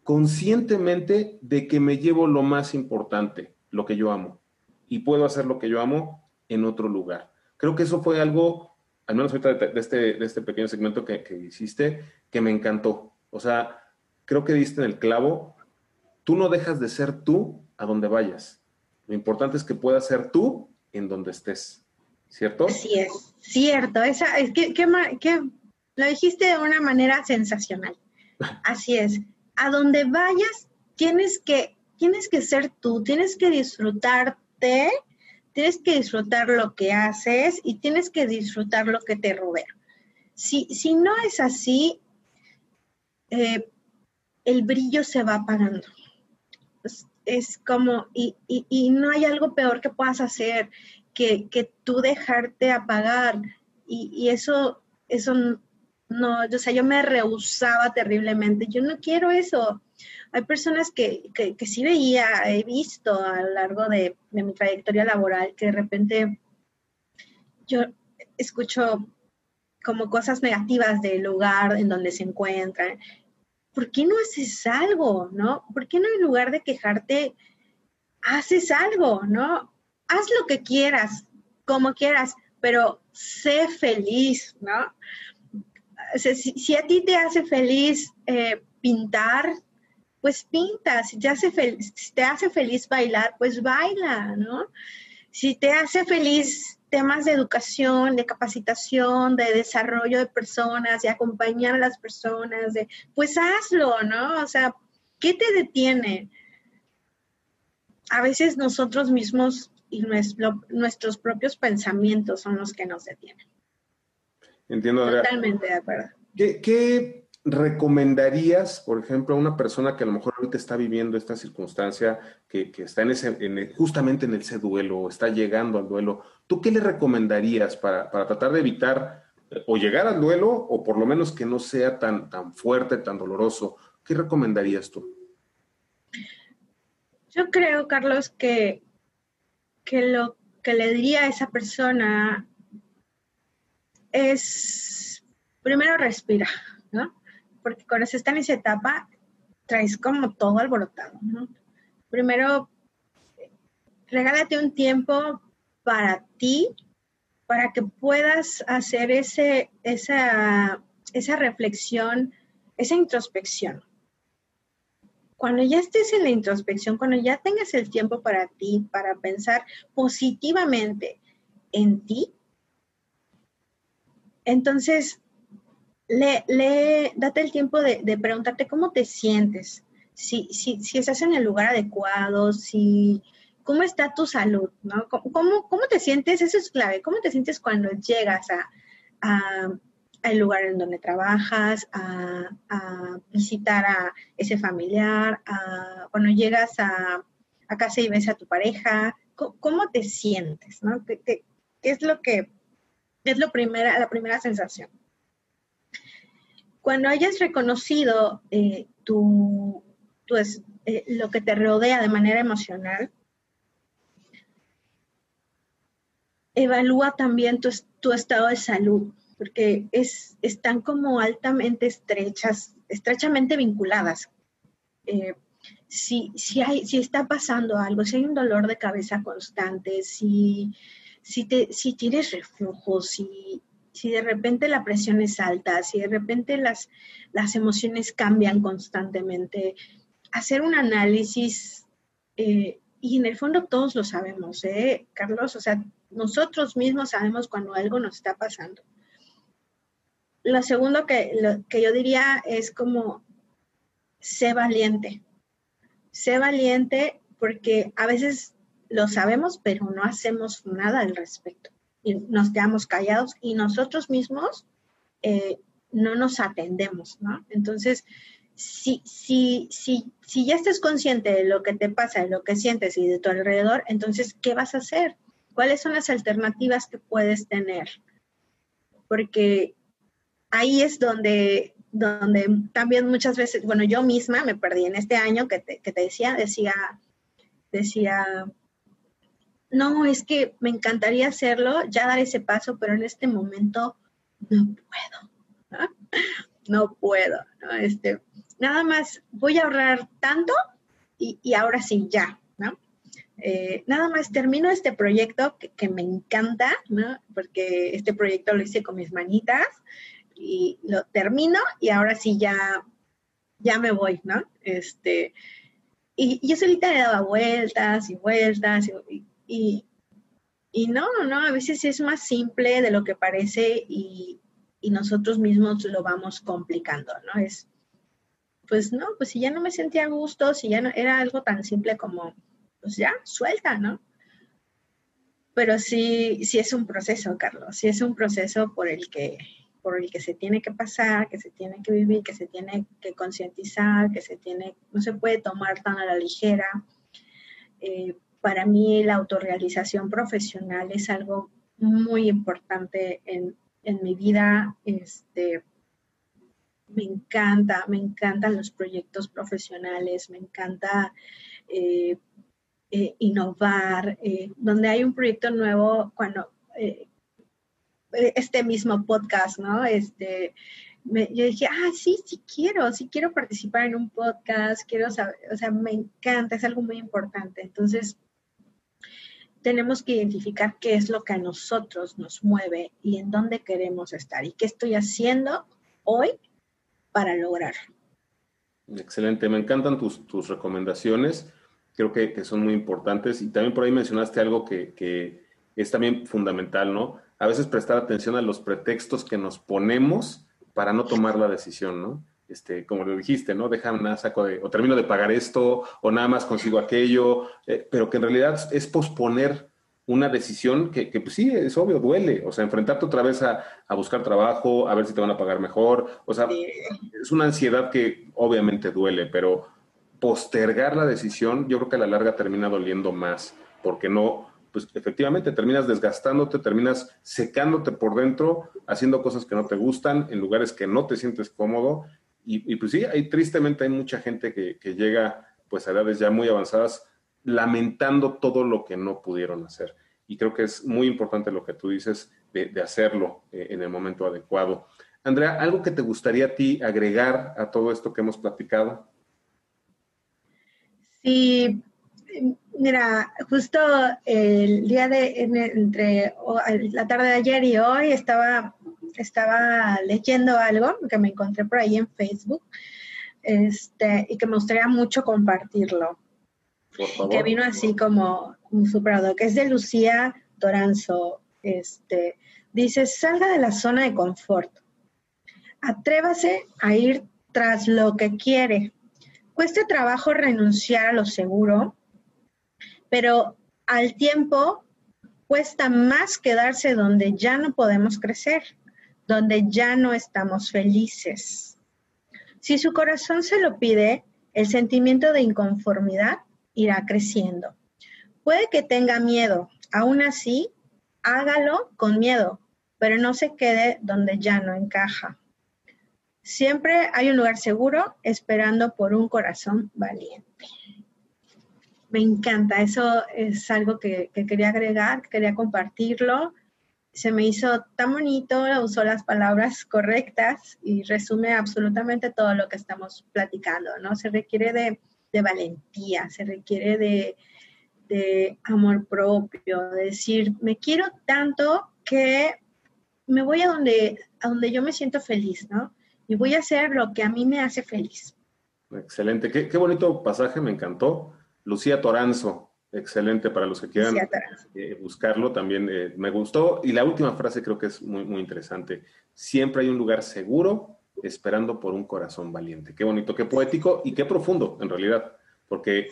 conscientemente de que me llevo lo más importante, lo que yo amo, y puedo hacer lo que yo amo en otro lugar. Creo que eso fue algo, al menos ahorita de, este, de este pequeño segmento que, que hiciste, que me encantó. O sea, creo que diste en el clavo tú no dejas de ser tú a donde vayas. Lo importante es que puedas ser tú en donde estés, ¿cierto? Así es, cierto. Esa, es que, lo dijiste de una manera sensacional. Así es. A donde vayas, tienes que, tienes que ser tú, tienes que disfrutarte, tienes que disfrutar lo que haces y tienes que disfrutar lo que te rodea. Si, si no es así, eh, el brillo se va apagando es como, y, no hay algo peor que puedas hacer que, tú dejarte apagar. Y, eso, eso no, o sea, yo me rehusaba terriblemente. Yo no quiero eso. Hay personas que, que, sí veía, he visto a lo largo de, de mi trayectoria laboral, que de repente yo escucho como cosas negativas del lugar en donde se encuentran ¿por qué no haces algo, no? ¿Por qué no en lugar de quejarte, haces algo, no? Haz lo que quieras, como quieras, pero sé feliz, ¿no? si, a ti te hace feliz eh, pintar, pues pinta. Si te, hace si te hace feliz bailar, pues baila, ¿no? Si te hace feliz temas de educación, de capacitación, de desarrollo de personas, de acompañar a las personas, de, pues hazlo, ¿no? O sea, ¿qué te detiene? A veces nosotros mismos y nuestros propios pensamientos son los que nos detienen. Entiendo. Totalmente de acuerdo. ¿Qué, recomendarías, por ejemplo, a una persona que a lo mejor ahorita está viviendo esta circunstancia, que, está en ese, justamente en ese duelo, o está llegando al duelo? ¿Tú qué le recomendarías para, tratar de evitar eh, o llegar al duelo, o por lo menos que no sea tan, tan fuerte, tan doloroso? ¿Qué recomendarías tú? Yo creo, Carlos, que, que lo que le diría a esa persona es, primero respira, ¿no? porque cuando se está en esa etapa, traes como todo alborotado, ¿no? Primero, regálate un tiempo para ti, para que puedas hacer ese, esa, esa reflexión, esa introspección. Cuando ya estés en la introspección, cuando ya tengas el tiempo para ti, para pensar positivamente en ti, entonces le, date el tiempo de, preguntarte cómo te sientes, si, si, si, estás en el lugar adecuado, si, cómo está tu salud, ¿no? ¿Cómo, cómo, te sientes? Eso es clave. ¿Cómo te sientes cuando llegas al lugar en donde trabajas, a, visitar a ese familiar, cuando llegas a, casa y ves a tu pareja? ¿Cómo, te sientes, no? ¿Qué, es lo que es lo primera, la primera sensación? Cuando hayas reconocido eh, tu, eh, lo que te rodea de manera emocional, evalúa también tu, estado de salud, porque es, están como altamente estrechas, estrechamente vinculadas. Eh, si, si está pasando algo, si hay un dolor de cabeza constante, si, si, te, si tienes reflujo, si, si de repente la presión es alta, si de repente las, las emociones cambian constantemente, hacer un análisis, eh, y en el fondo todos lo sabemos, ¿eh, Carlos? O sea, nosotros mismos sabemos cuando algo nos está pasando. Lo segundo que, lo, que yo diría es como, sé valiente. Sé valiente porque a veces lo sabemos, pero no hacemos nada al respecto. Y nos quedamos callados y nosotros mismos eh, no nos atendemos, ¿no? Entonces, si, si, si, si ya estás consciente de lo que te pasa, de lo que sientes y de tu alrededor, entonces, ¿qué vas a hacer? ¿Cuáles son las alternativas que puedes tener? Porque ahí es donde, donde también muchas veces, bueno, yo misma me perdí en este año que te, que te decía, decía, decía, no, es que me encantaría hacerlo, ya dar ese paso, pero en este momento no puedo, ¿no? No puedo, ¿no? Este, nada más voy a ahorrar tanto y, ahora sí, ya, ¿no? Eh, nada más termino este proyecto que, me encanta, ¿no? Porque este proyecto lo hice con mis manitas y lo termino y ahora sí ya, ya me voy, ¿no? Este, y yo solita le daba vueltas y vueltas y, y, no, no, a veces es más simple de lo que parece y nosotros mismos lo vamos complicando, ¿no? Es, pues no, pues si ya no me sentía a gusto, si ya no era algo tan simple como, pues ya, suelta, ¿no? Pero sí, sí es un proceso, Carlos, sí es un proceso por el que, por el que se tiene que pasar, que se tiene que vivir, que se tiene que concientizar, que se tiene, no se puede tomar tan a la ligera. Eh, para mí la autorrealización profesional es algo muy importante en, en mi vida. Este, me encanta, me encantan los proyectos profesionales, me encanta eh, eh, innovar. Eh, donde hay un proyecto nuevo, cuando este mismo podcast, ¿no? Este, me, yo dije, ah, sí, sí quiero, sí quiero participar en un podcast, quiero saber, o sea, me encanta, es algo muy importante. Entonces, tenemos que identificar qué es lo que a nosotros nos mueve y en dónde queremos estar y qué estoy haciendo hoy para lograrlo. Excelente, me encantan tus, tus recomendaciones, creo que, que, son muy importantes y también por ahí mencionaste algo que, que, es también fundamental, ¿no? A veces prestar atención a los pretextos que nos ponemos para no tomar la decisión, ¿no? este, como lo dijiste, ¿no? Dejan nada, saco de, o termino de pagar esto, o nada más consigo aquello, eh, pero que en realidad es posponer una decisión que, que, pues sí, es obvio, duele. O sea, enfrentarte otra vez a, a, buscar trabajo, a ver si te van a pagar mejor. O sea, sí. es una ansiedad que obviamente duele, pero postergar la decisión, yo creo que a la larga termina doliendo más, porque no, pues efectivamente terminas desgastándote, terminas secándote por dentro, haciendo cosas que no te gustan, en lugares que no te sientes cómodo, y, y, pues sí, hay, tristemente hay mucha gente que, que, llega pues a edades ya muy avanzadas lamentando todo lo que no pudieron hacer. Y creo que es muy importante lo que tú dices de, hacerlo eh, en el momento adecuado. Andrea, ¿algo que te gustaría a ti agregar a todo esto que hemos platicado? Sí, mira, justo el día de, entre la tarde de ayer y hoy estaba estaba leyendo algo que me encontré por ahí en Facebook este, y que me gustaría mucho compartirlo. Que vino así como un superado, que es de Lucía Toranzo. Este, dice, salga de la zona de confort. Atrévase a ir tras lo que quiere. Cueste trabajo renunciar a lo seguro, pero al tiempo cuesta más quedarse donde ya no podemos crecer donde ya no estamos felices. Si su corazón se lo pide, el sentimiento de inconformidad irá creciendo. Puede que tenga miedo, aún así, hágalo con miedo, pero no se quede donde ya no encaja. Siempre hay un lugar seguro esperando por un corazón valiente. Me encanta, eso es algo que, que quería agregar, quería compartirlo se me hizo tan bonito, usó las palabras correctas y resume absolutamente todo lo que estamos platicando, ¿no? Se requiere de, de valentía, se requiere de, de amor propio, de decir, me quiero tanto que me voy a donde, a donde yo me siento feliz, ¿no? Y voy a hacer lo que a mí me hace feliz. Excelente, qué, qué bonito pasaje, me encantó. Lucía Toranzo, excelente para los que quieran eh, buscarlo, también eh, me gustó. Y la última frase creo que es muy, muy interesante. Siempre hay un lugar seguro esperando por un corazón valiente. Qué bonito, qué poético y qué profundo en realidad, porque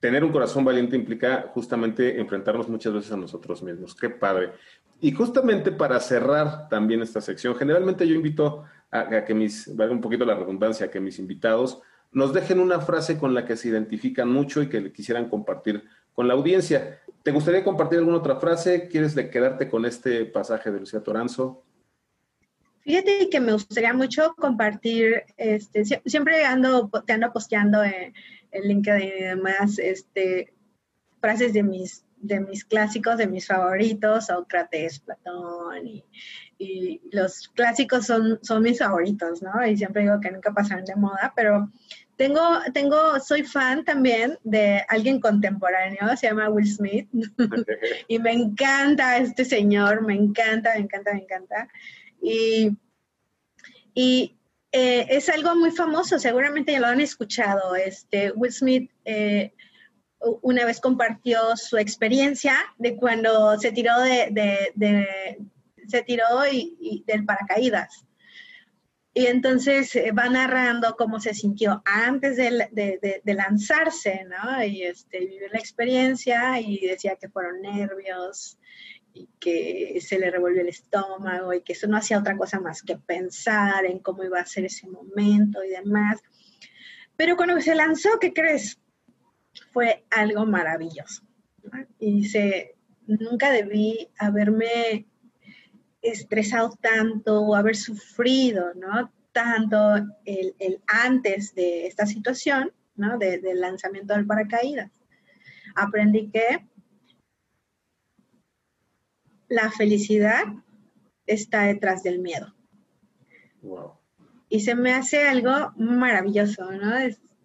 tener un corazón valiente implica justamente enfrentarnos muchas veces a nosotros mismos. Qué padre. Y justamente para cerrar también esta sección, generalmente yo invito a, que mis, valga un poquito la redundancia, a que mis invitados nos dejen una frase con la que se identifican mucho y que le quisieran compartir con la audiencia. ¿Te gustaría compartir alguna otra frase? ¿Quieres de quedarte con este pasaje de Lucía Toranzo? Fíjate que me gustaría mucho compartir, este, siempre ando, te ando posteando en, en LinkedIn y demás, este, frases de mis, de mis clásicos, de mis favoritos, Sócrates, Platón, y, y, los clásicos son, son mis favoritos, ¿no? Y siempre digo que nunca pasarán de moda, pero tengo, tengo, soy fan también de alguien contemporáneo, se llama Will Smith, y me encanta este señor, me encanta, me encanta, me encanta. Y, eh, es algo muy famoso, seguramente ya lo han escuchado. Este, Will Smith eh, una vez compartió su experiencia de cuando se tiró de, se tiró y, del paracaídas. Y entonces eh, va narrando cómo se sintió antes de, lanzarse, ¿no? Y este, vivió la experiencia y decía que fueron nervios, y que se le revolvió el estómago y que eso no hacía otra cosa más que pensar en cómo iba a ser ese momento y demás. Pero cuando se lanzó, ¿qué crees? Fue algo maravilloso. Y dice, nunca debí haberme estresado tanto o haber sufrido, ¿no? Tanto el, antes de esta situación, ¿no? del lanzamiento del paracaídas. Aprendí que la felicidad está detrás del miedo. Y se me hace algo maravilloso, ¿no?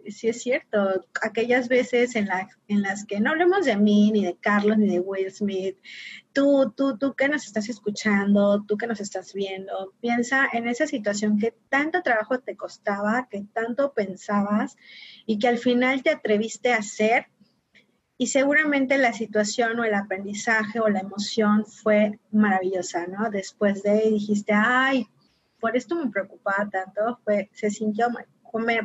sí es cierto, aquellas veces en, en las que no hablemos de mí, ni de Carlos, ni de Will Smith, tú, tú, tú que nos estás escuchando, tú que nos estás viendo, piensa en esa situación que tanto trabajo te costaba, que tanto pensabas y que al final te atreviste a hacer y seguramente la situación o el aprendizaje o la emoción fue maravillosa, ¿no? Después de dijiste, ay, por esto me preocupaba tanto, fue, se sintió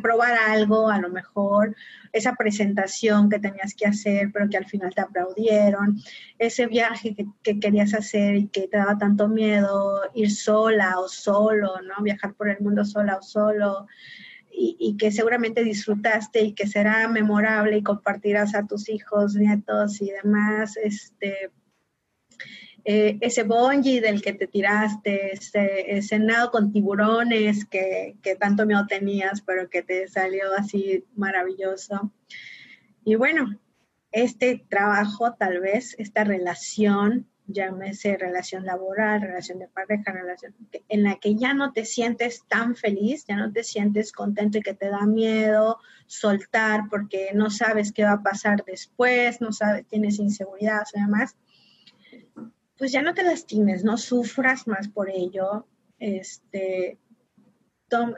probar algo, a lo mejor, esa presentación que tenías que hacer, pero que al final te aplaudieron, ese viaje que, que, querías hacer y que te daba tanto miedo, ir sola o solo, ¿no? Viajar por el mundo sola o solo, y, que seguramente disfrutaste y que será memorable y compartirás a tus hijos, nietos y demás, este, eh, ese bungee del que te tiraste, ese, nado con tiburones que, que, tanto miedo tenías, pero que te salió así maravilloso. Y bueno, este trabajo, tal vez, esta relación llámese relación laboral, relación de pareja, relación en la que ya no te sientes tan feliz, ya no te sientes contento y que te da miedo soltar porque no sabes qué va a pasar después, no sabes, tienes inseguridad o demás, pues ya no te lastimes, no sufras más por ello, este,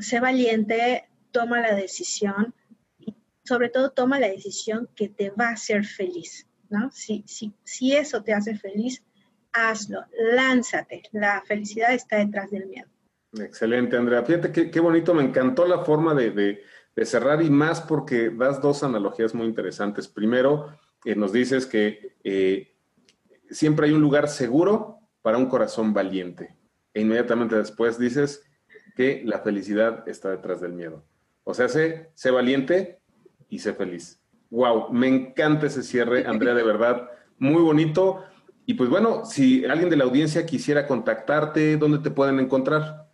sé valiente, toma la decisión y sobre todo toma la decisión que te va a hacer feliz. ¿no? Si, si, si eso te hace feliz, hazlo, lánzate. La felicidad está detrás del miedo. Excelente, Andrea. Fíjate qué, bonito, me encantó la forma de, cerrar y más porque das dos analogías muy interesantes. Primero, eh, nos dices que eh, siempre hay un lugar seguro para un corazón valiente. E inmediatamente después dices que la felicidad está detrás del miedo. O sea, sé, sé valiente y sé feliz. Wow, me encanta ese cierre, Andrea, de verdad, muy bonito. Y pues bueno, si alguien de la audiencia quisiera contactarte, ¿dónde te pueden encontrar?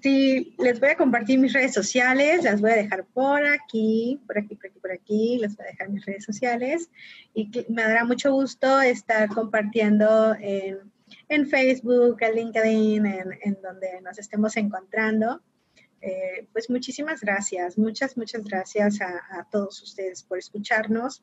Sí, les voy a compartir mis redes sociales, las voy a dejar por aquí, por aquí, por aquí, por aquí, les voy a dejar mis redes sociales y me dará mucho gusto estar compartiendo en, Facebook, en LinkedIn, en, donde nos estemos encontrando. Eh, pues muchísimas gracias, muchas, muchas gracias a todos ustedes por escucharnos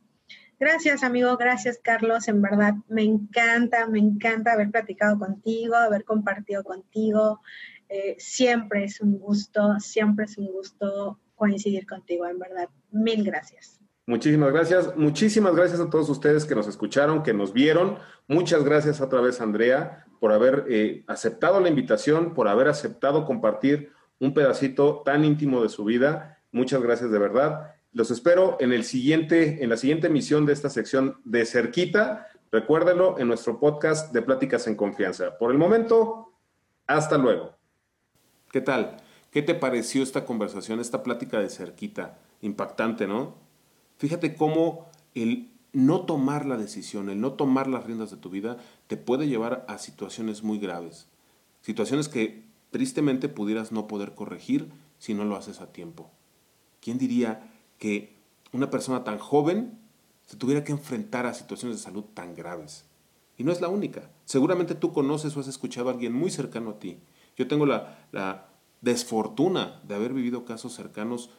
Gracias, amigo. Gracias, Carlos. En verdad, me encanta, me encanta haber platicado contigo, haber compartido contigo. Eh, siempre es un gusto, siempre es un gusto coincidir contigo, en verdad. Mil gracias. Muchísimas gracias. Muchísimas gracias a todos ustedes que nos escucharon, que nos vieron. Muchas gracias otra vez, Andrea, por haber eh, aceptado la invitación, por haber aceptado compartir un pedacito tan íntimo de su vida. Muchas gracias de verdad. Los espero en el siguiente, en la siguiente emisión de esta sección de cerquita. Recuérdenlo en nuestro podcast de Pláticas en Confianza. Por el momento, hasta luego. ¿Qué tal? ¿Qué te pareció esta conversación, esta plática de cerquita? Impactante, ¿no? Fíjate cómo el no tomar la decisión, el no tomar las riendas de tu vida, te puede llevar a situaciones muy graves. Situaciones que tristemente pudieras no poder corregir si no lo haces a tiempo. ¿Quién diría que una persona tan joven se tuviera que enfrentar a situaciones de salud tan graves. Y no es la única. Seguramente tú conoces o has escuchado a alguien muy cercano a ti. Yo tengo la, la desfortuna de haber vivido casos cercanos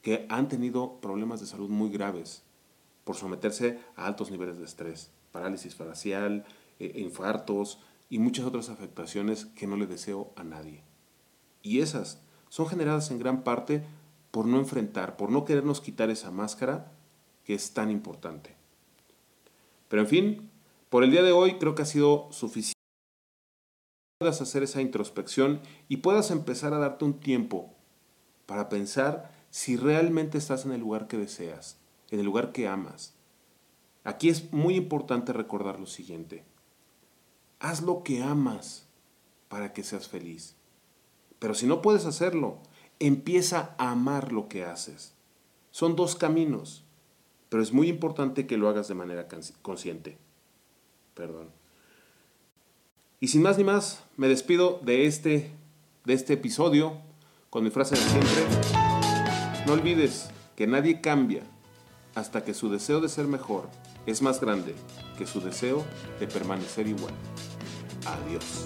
que han tenido problemas de salud muy graves por someterse a altos niveles de estrés, parálisis facial, eh, infartos y muchas otras afectaciones que no le deseo a nadie. Y esas son generadas en gran parte por no enfrentar, por no querernos quitar esa máscara que es tan importante. Pero en fin, por el día de hoy creo que ha sido suficiente puedas hacer esa introspección y puedas empezar a darte un tiempo para pensar si realmente estás en el lugar que deseas, en el lugar que amas. Aquí es muy importante recordar lo siguiente. Haz lo que amas para que seas feliz. Pero si no puedes hacerlo, empieza a amar lo que haces. Son dos caminos, pero es muy importante que lo hagas de manera consciente. Perdón. Y sin más ni más, me despido de este, de este episodio con mi frase de siempre. No olvides que nadie cambia hasta que su deseo de ser mejor es más grande que su deseo de permanecer igual. Adiós.